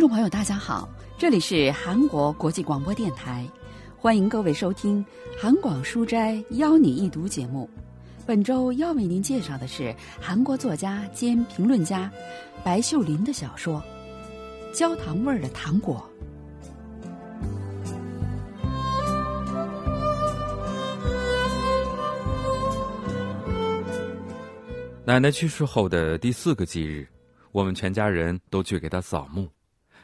听众朋友，大家好，这里是韩国国际广播电台，欢迎各位收听《韩广书斋邀你一读》节目。本周要为您介绍的是韩国作家兼评论家白秀林的小说《焦糖味儿的糖果》。奶奶去世后的第四个忌日，我们全家人都去给她扫墓。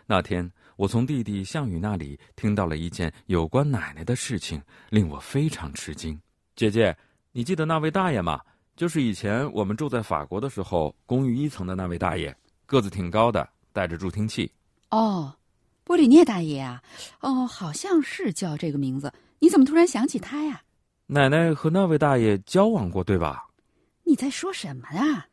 那天，我从弟弟项羽那里听到了一件有关奶奶的事情，令我非常吃惊。姐姐，你记得那位大爷吗？就是以前我们住在法国的时候，公寓一层的那位大爷，个子挺高的，带着助听器。哦，波里涅大爷啊，哦，好像是叫这个名字。你怎么突然想起他呀？奶奶和那位大爷交往过，对吧？你在说什么啊？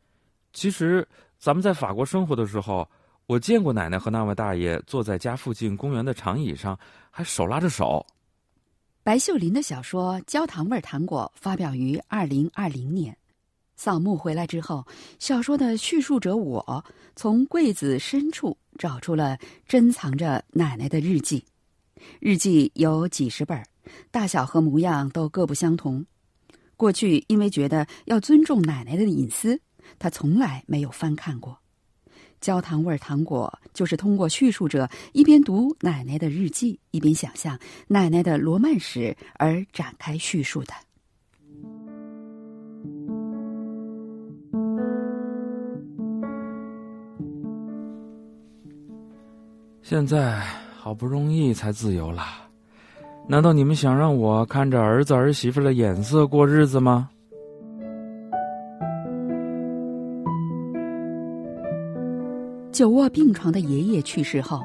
其实，咱们在法国生活的时候，我见过奶奶和那位大爷坐在家附近公园的长椅上，还手拉着手。白秀林的小说《焦糖味糖果》发表于二零二零年。扫墓回来之后，小说的叙述者我从柜子深处找出了珍藏着奶奶的日记。日记有几十本，大小和模样都各不相同。过去因为觉得要尊重奶奶的隐私，他从来没有翻看过。焦糖味糖果就是通过叙述者一边读奶奶的日记，一边想象奶奶的罗曼史而展开叙述的。现在好不容易才自由了。难道你们想让我看着儿子儿媳妇的眼色过日子吗？久卧病床的爷爷去世后，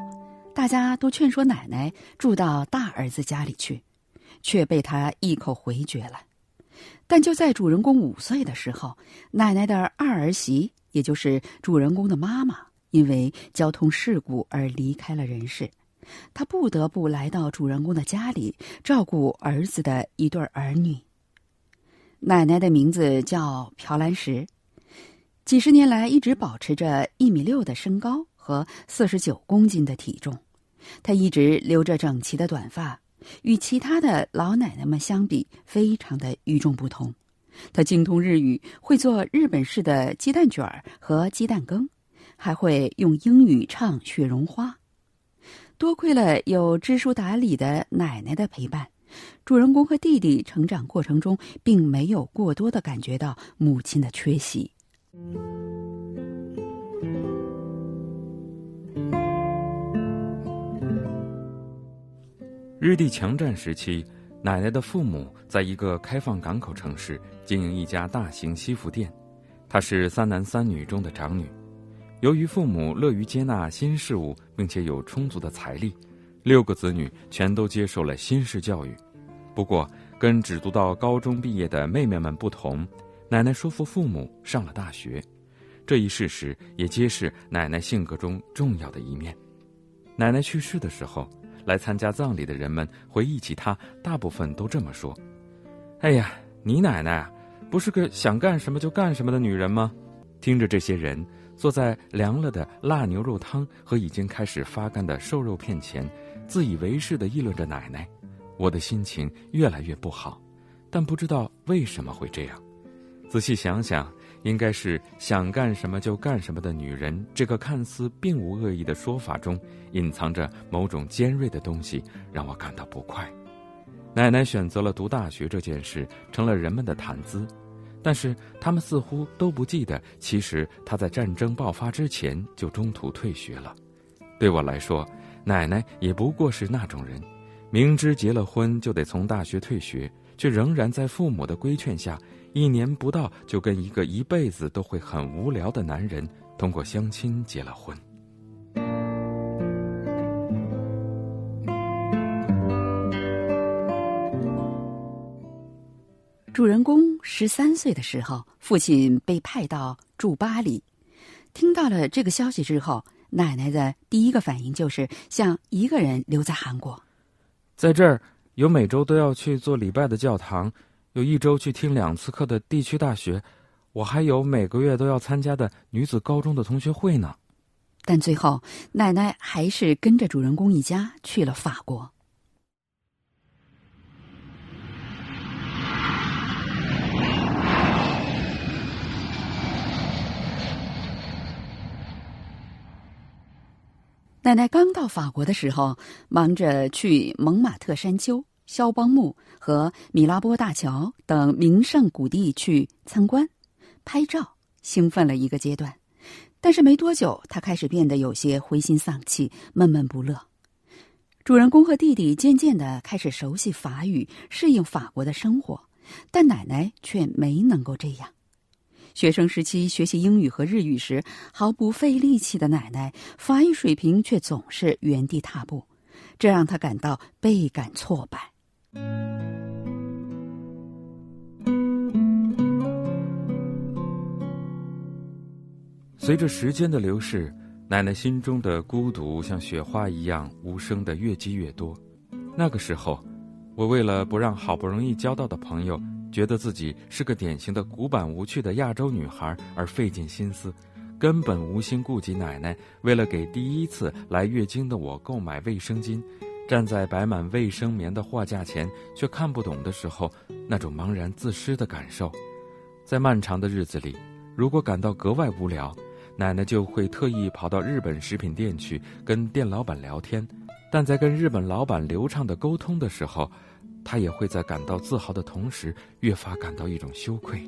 大家都劝说奶奶住到大儿子家里去，却被他一口回绝了。但就在主人公五岁的时候，奶奶的二儿媳，也就是主人公的妈妈，因为交通事故而离开了人世。他不得不来到主人公的家里照顾儿子的一对儿女。奶奶的名字叫朴兰石，几十年来一直保持着一米六的身高和四十九公斤的体重。她一直留着整齐的短发，与其他的老奶奶们相比，非常的与众不同。她精通日语，会做日本式的鸡蛋卷儿和鸡蛋羹，还会用英语唱《雪绒花》。多亏了有知书达理的奶奶的陪伴，主人公和弟弟成长过程中并没有过多的感觉到母亲的缺席。日帝强占时期，奶奶的父母在一个开放港口城市经营一家大型西服店，她是三男三女中的长女。由于父母乐于接纳新事物，并且有充足的财力，六个子女全都接受了新式教育。不过，跟只读到高中毕业的妹妹们不同，奶奶说服父母上了大学。这一事实也揭示奶奶性格中重要的一面。奶奶去世的时候，来参加葬礼的人们回忆起她，大部分都这么说：“哎呀，你奶奶不是个想干什么就干什么的女人吗？”听着这些人。坐在凉了的辣牛肉汤和已经开始发干的瘦肉片前，自以为是的议论着奶奶，我的心情越来越不好，但不知道为什么会这样。仔细想想，应该是想干什么就干什么的女人这个看似并无恶意的说法中，隐藏着某种尖锐的东西，让我感到不快。奶奶选择了读大学这件事，成了人们的谈资。但是他们似乎都不记得，其实他在战争爆发之前就中途退学了。对我来说，奶奶也不过是那种人，明知结了婚就得从大学退学，却仍然在父母的规劝下，一年不到就跟一个一辈子都会很无聊的男人通过相亲结了婚。主人公十三岁的时候，父亲被派到驻巴黎。听到了这个消息之后，奶奶的第一个反应就是想一个人留在韩国。在这儿有每周都要去做礼拜的教堂，有一周去听两次课的地区大学，我还有每个月都要参加的女子高中的同学会呢。但最后奶奶还是跟着主人公一家去了法国。奶奶刚到法国的时候，忙着去蒙马特山丘、肖邦墓和米拉波大桥等名胜古地去参观、拍照，兴奋了一个阶段。但是没多久，他开始变得有些灰心丧气、闷闷不乐。主人公和弟弟渐渐的开始熟悉法语，适应法国的生活，但奶奶却没能够这样。学生时期学习英语和日语时毫不费力气的奶奶，法语水平却总是原地踏步，这让他感到倍感挫败。随着时间的流逝，奶奶心中的孤独像雪花一样无声的越积越多。那个时候，我为了不让好不容易交到的朋友。觉得自己是个典型的古板无趣的亚洲女孩，而费尽心思，根本无心顾及奶奶为了给第一次来月经的我购买卫生巾，站在摆满卫生棉的货架前却看不懂的时候，那种茫然自失的感受。在漫长的日子里，如果感到格外无聊，奶奶就会特意跑到日本食品店去跟店老板聊天，但在跟日本老板流畅的沟通的时候。她也会在感到自豪的同时，越发感到一种羞愧。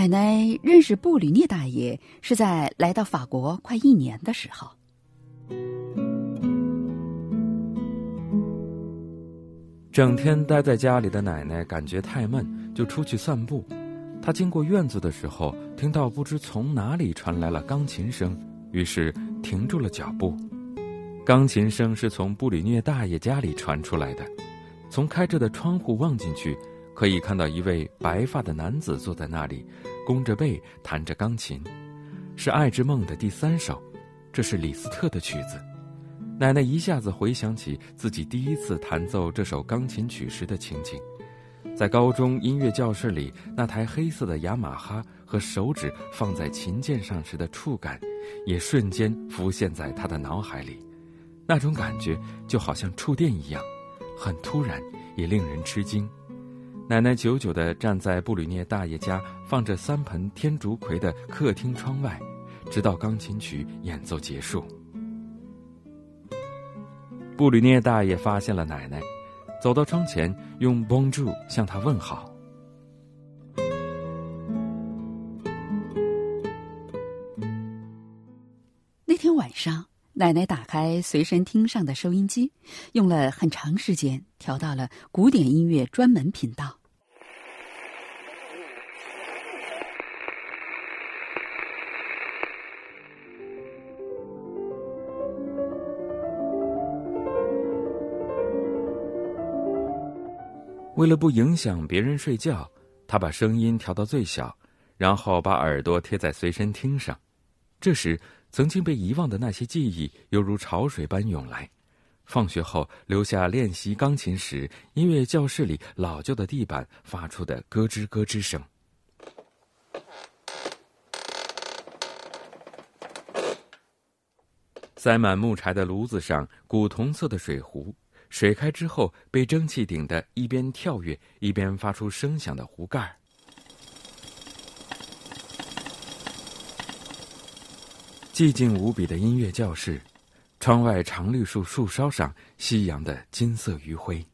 奶奶认识布吕涅大爷是在来到法国快一年的时候。整天待在家里的奶奶感觉太闷，就出去散步。她经过院子的时候，听到不知从哪里传来了钢琴声，于是。停住了脚步，钢琴声是从布里涅大爷家里传出来的。从开着的窗户望进去，可以看到一位白发的男子坐在那里，弓着背弹着钢琴，是《爱之梦》的第三首，这是李斯特的曲子。奶奶一下子回想起自己第一次弹奏这首钢琴曲时的情景。在高中音乐教室里，那台黑色的雅马哈和手指放在琴键上时的触感，也瞬间浮现在他的脑海里。那种感觉就好像触电一样，很突然，也令人吃惊。奶奶久久地站在布吕涅大爷家放着三盆天竺葵的客厅窗外，直到钢琴曲演奏结束。布吕涅大爷发现了奶奶。走到窗前，用 Bonjour 向他问好。那天晚上，奶奶打开随身听上的收音机，用了很长时间调到了古典音乐专门频道。为了不影响别人睡觉，他把声音调到最小，然后把耳朵贴在随身听上。这时，曾经被遗忘的那些记忆犹如潮水般涌来。放学后留下练习钢琴时，音乐教室里老旧的地板发出的咯吱咯吱声。塞满木柴的炉子上，古铜色的水壶。水开之后，被蒸汽顶得一边跳跃一边发出声响的壶盖。寂静无比的音乐教室，窗外常绿树树梢上夕阳的金色余晖。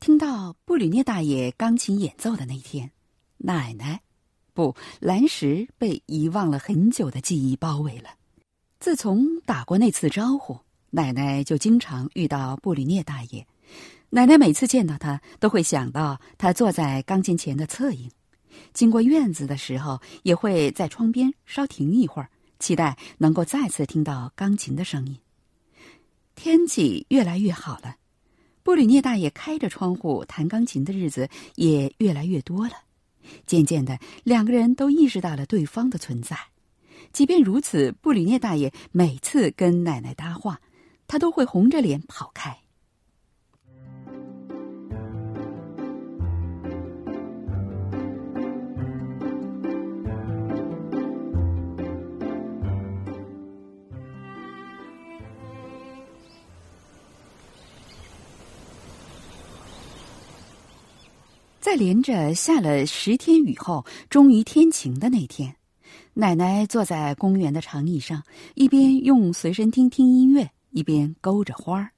听到布吕涅大爷钢琴演奏的那天，奶奶，不，蓝石被遗忘了很久的记忆包围了。自从打过那次招呼。奶奶就经常遇到布里涅大爷，奶奶每次见到他，都会想到他坐在钢琴前的侧影。经过院子的时候，也会在窗边稍停一会儿，期待能够再次听到钢琴的声音。天气越来越好了，布里涅大爷开着窗户弹钢琴的日子也越来越多了。渐渐的，两个人都意识到了对方的存在。即便如此，布里涅大爷每次跟奶奶搭话。他都会红着脸跑开。在连着下了十天雨后终于天晴的那天奶奶坐在公园的长椅上一边用随身听听音乐一边勾着花儿。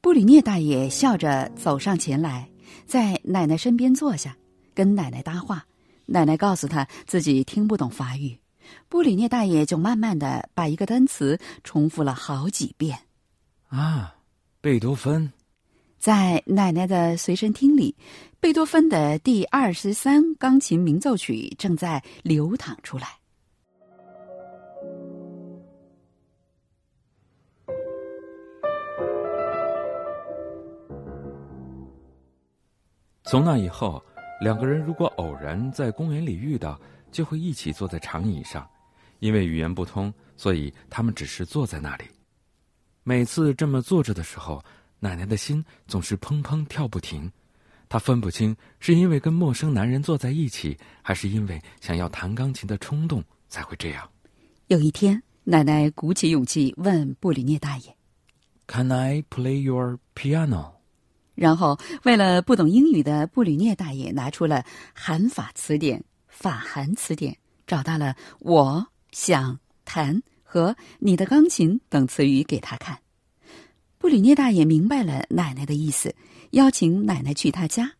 布里涅大爷笑着走上前来，在奶奶身边坐下，跟奶奶搭话。奶奶告诉他自己听不懂法语。布里涅大爷就慢慢的把一个单词重复了好几遍。啊，贝多芬，在奶奶的随身听里，贝多芬的第二十三钢琴鸣奏曲正在流淌出来。从那以后，两个人如果偶然在公园里遇到。就会一起坐在长椅上，因为语言不通，所以他们只是坐在那里。每次这么坐着的时候，奶奶的心总是砰砰跳不停。她分不清是因为跟陌生男人坐在一起，还是因为想要弹钢琴的冲动才会这样。有一天，奶奶鼓起勇气问布里涅大爷：“Can I play your piano？” 然后，为了不懂英语的布吕涅大爷拿出了韩法词典。法韩词典找到了“我想弹”和“你的钢琴”等词语给他看，布里涅大爷明白了奶奶的意思，邀请奶奶去他家，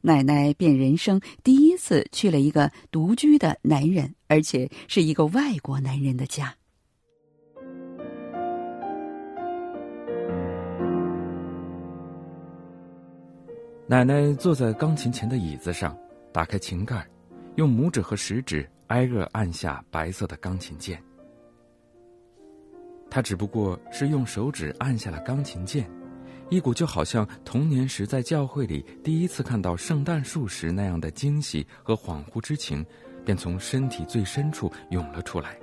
奶奶便人生第一次去了一个独居的男人，而且是一个外国男人的家。奶奶坐在钢琴前的椅子上，打开琴盖。用拇指和食指挨个按下白色的钢琴键。他只不过是用手指按下了钢琴键，一股就好像童年时在教会里第一次看到圣诞树时那样的惊喜和恍惚之情，便从身体最深处涌了出来。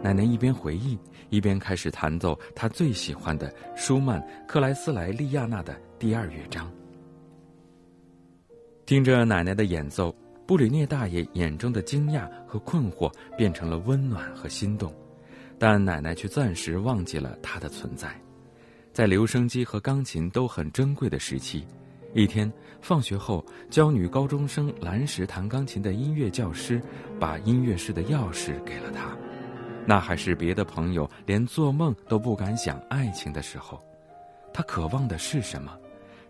奶奶一边回忆，一边开始弹奏她最喜欢的舒曼《克莱斯莱利亚娜》的第二乐章。听着奶奶的演奏。布里涅大爷眼中的惊讶和困惑变成了温暖和心动，但奶奶却暂时忘记了他的存在。在留声机和钢琴都很珍贵的时期，一天放学后，教女高中生兰石弹钢琴的音乐教师把音乐室的钥匙给了他。那还是别的朋友连做梦都不敢想爱情的时候。他渴望的是什么？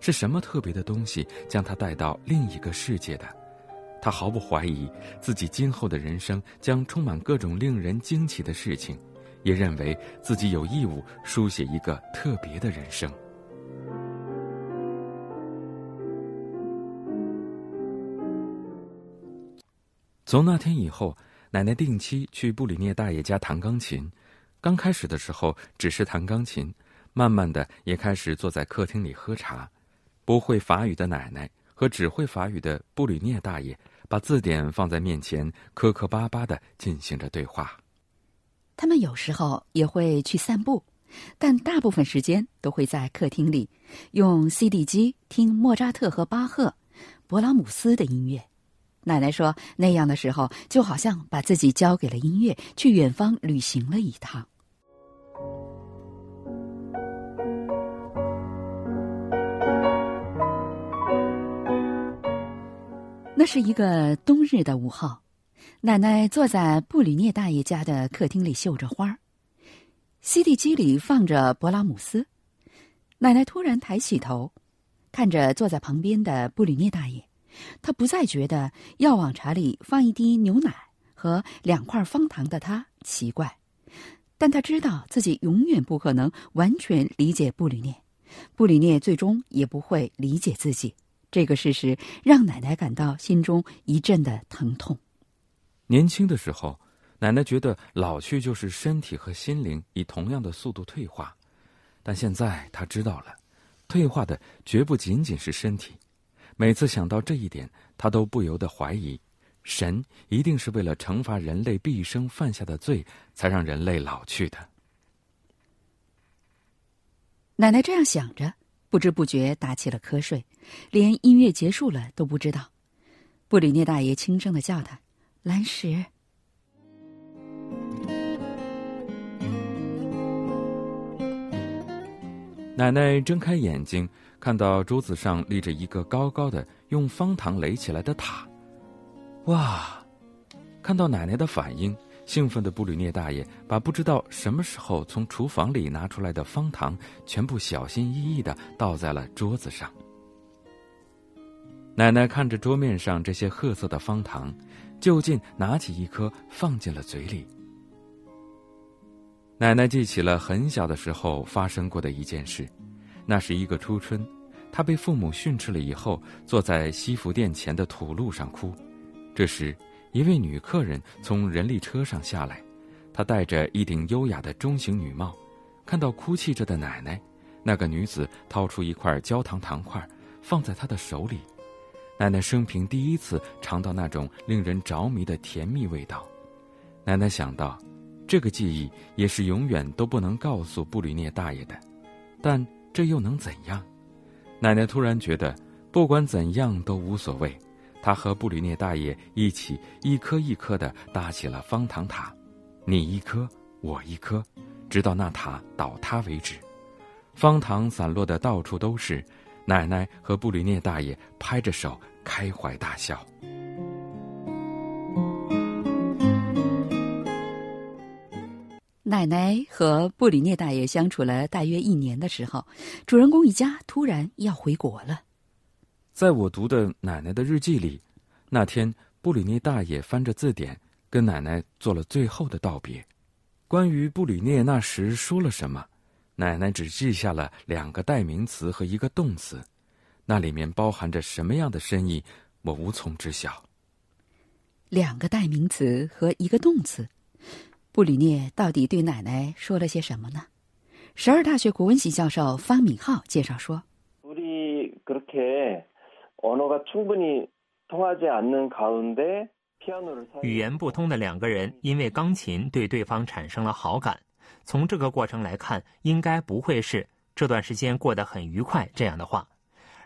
是什么特别的东西将他带到另一个世界的？他毫不怀疑自己今后的人生将充满各种令人惊奇的事情，也认为自己有义务书写一个特别的人生。从那天以后，奶奶定期去布里涅大爷家弹钢琴。刚开始的时候只是弹钢琴，慢慢的也开始坐在客厅里喝茶。不会法语的奶奶和只会法语的布里涅大爷。把字典放在面前，磕磕巴巴的进行着对话。他们有时候也会去散步，但大部分时间都会在客厅里用 CD 机听莫扎特和巴赫、勃拉姆斯的音乐。奶奶说，那样的时候就好像把自己交给了音乐，去远方旅行了一趟。那是一个冬日的午后，奶奶坐在布里涅大爷家的客厅里绣着花儿，CD 机里放着勃拉姆斯。奶奶突然抬起头，看着坐在旁边的布里涅大爷，她不再觉得要往茶里放一滴牛奶和两块方糖的他奇怪，但她知道自己永远不可能完全理解布里涅，布里涅最终也不会理解自己。这个事实让奶奶感到心中一阵的疼痛。年轻的时候，奶奶觉得老去就是身体和心灵以同样的速度退化，但现在她知道了，退化的绝不仅仅是身体。每次想到这一点，她都不由得怀疑，神一定是为了惩罚人类毕生犯下的罪，才让人类老去的。奶奶这样想着。不知不觉打起了瞌睡，连音乐结束了都不知道。布里涅大爷轻声的叫他：“蓝石。奶奶睁开眼睛看到桌子上立着一个高高的用方糖垒起来的塔。哇！看到奶奶的反应兴奋的布吕涅大爷把不知道什么时候从厨房里拿出来的方糖全部小心翼翼的倒在了桌子上。奶奶看着桌面上这些褐色的方糖就近拿起一颗放进了嘴里。奶奶记起了很小的时候发生过的一件事，那是一个初春，她被父母训斥了以后，坐在西服店前的土路上哭。这时，一位女客人从人力车上下来，她戴着一顶优雅的中型女帽，看到哭泣着的奶奶，那个女子掏出一块焦糖糖块，放在她的手里。奶奶生平第一次尝到那种令人着迷的甜蜜味道。奶奶想到。这个记忆也是永远都不能告诉布吕涅大爷的，但这又能怎样？奶奶突然觉得，不管怎样都无所谓。她和布吕涅大爷一起一颗一颗的搭起了方糖塔，你一颗，我一颗，直到那塔倒塌为止。方糖散落的到处都是，奶奶和布吕涅大爷拍着手开怀大笑。奶奶和布里涅大爷相处了大约一年的时候，主人公一家突然要回国了。在我读的奶奶的日记里，那天布里涅大爷翻着字典，跟奶奶做了最后的道别。关于布里涅那时说了什么，奶奶只记下了两个代名词和一个动词，那里面包含着什么样的深意，我无从知晓。两个代名词和一个动词。布里涅到底对奶奶说了些什么呢？十二大学国文系教授方敏浩介绍说：“语言不通的两个人因为钢琴对对方产生了好感，从这个过程来看，应该不会是这段时间过得很愉快这样的话。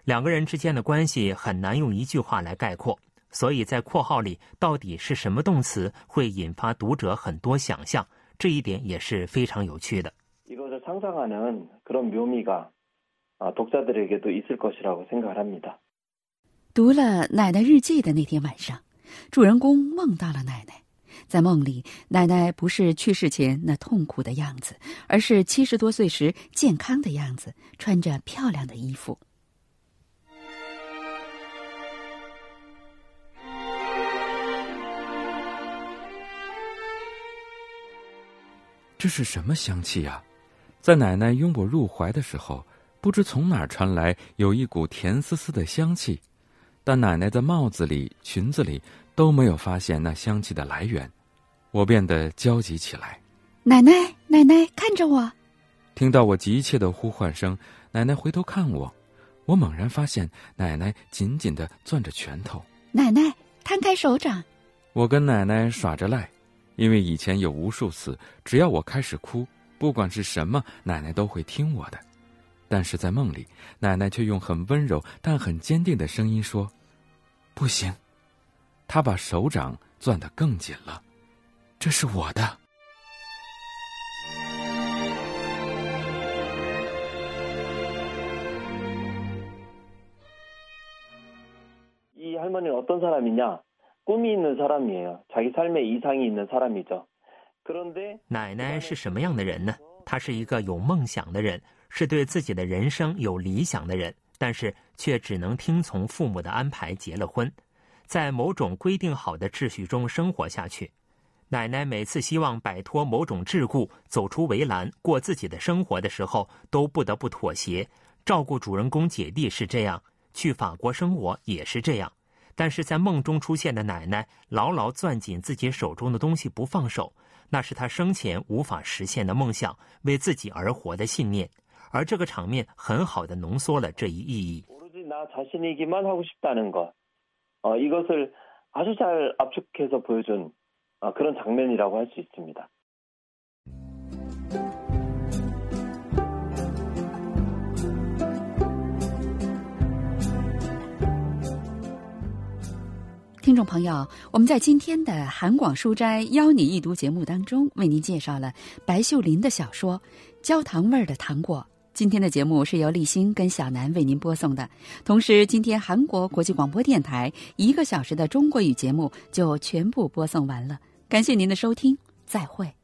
两个人之间的关系很难用一句话来概括。”所以在括号里到底是什么动词会引发读者很多想象？这一点也是非常有趣的。이것을상상하는그런묘미가아독자들에게도있을것이라고생각합니다读了奶奶日记的那天晚上，主人公梦到了奶奶。 在梦里，奶奶不是去世前那痛苦的样子，而是七十多岁时健康的样子，穿着漂亮的衣服。这是什么香气呀？在奶奶拥我入怀的时候，不知从哪儿传来有一股甜丝丝的香气，但奶奶的帽子里、裙子里都没有发现那香气的来源，我变得焦急起来。奶奶，奶奶，看着我！听到我急切的呼唤声，奶奶回头看我，我猛然发现奶奶紧紧的攥着拳头。奶奶，摊开手掌。我跟奶奶耍着赖。因为以前有无数次，只要我开始哭，不管是什么，奶奶都会听我的。但是在梦里，奶奶却用很温柔但很坚定的声音说：“不行。”她把手掌攥得更紧了。这是我的。이할머니는어떤사람이냐 꿈이있는사람이에요자기삶에이상이있는사람이죠그런데奶奶是什么样的人呢？她是一个有梦想的人，是对自己的人生有理想的人，但是却只能听从父母的安排结了婚，在某种规定好的秩序中生活下去。 奶奶每次希望摆脱某种桎梏，走出围栏，过自己的生活的时候，都不得不妥协。照顾主人公姐弟是这样，去法国生活也是这样。但是在梦中出现的奶奶牢牢攥紧自己手中的东西不放手，那是她生前无法实现的梦想，为自己而活的信念。而这个场面很好的浓缩了这一意义。 오로지나자신이기만하고싶다는 것， 어이것을아주잘압축해서보여준어그런장면이라고할수있습니다听众朋友，我们在今天的韩广书斋邀你一读节目当中，为您介绍了白秀林的小说《焦糖味儿的糖果》， 今天的节目是由立新跟小南为您播送的。同时，今天韩国国际广播电台一个小时的中国语节目就全部播送完了。 感谢您的收听，再会。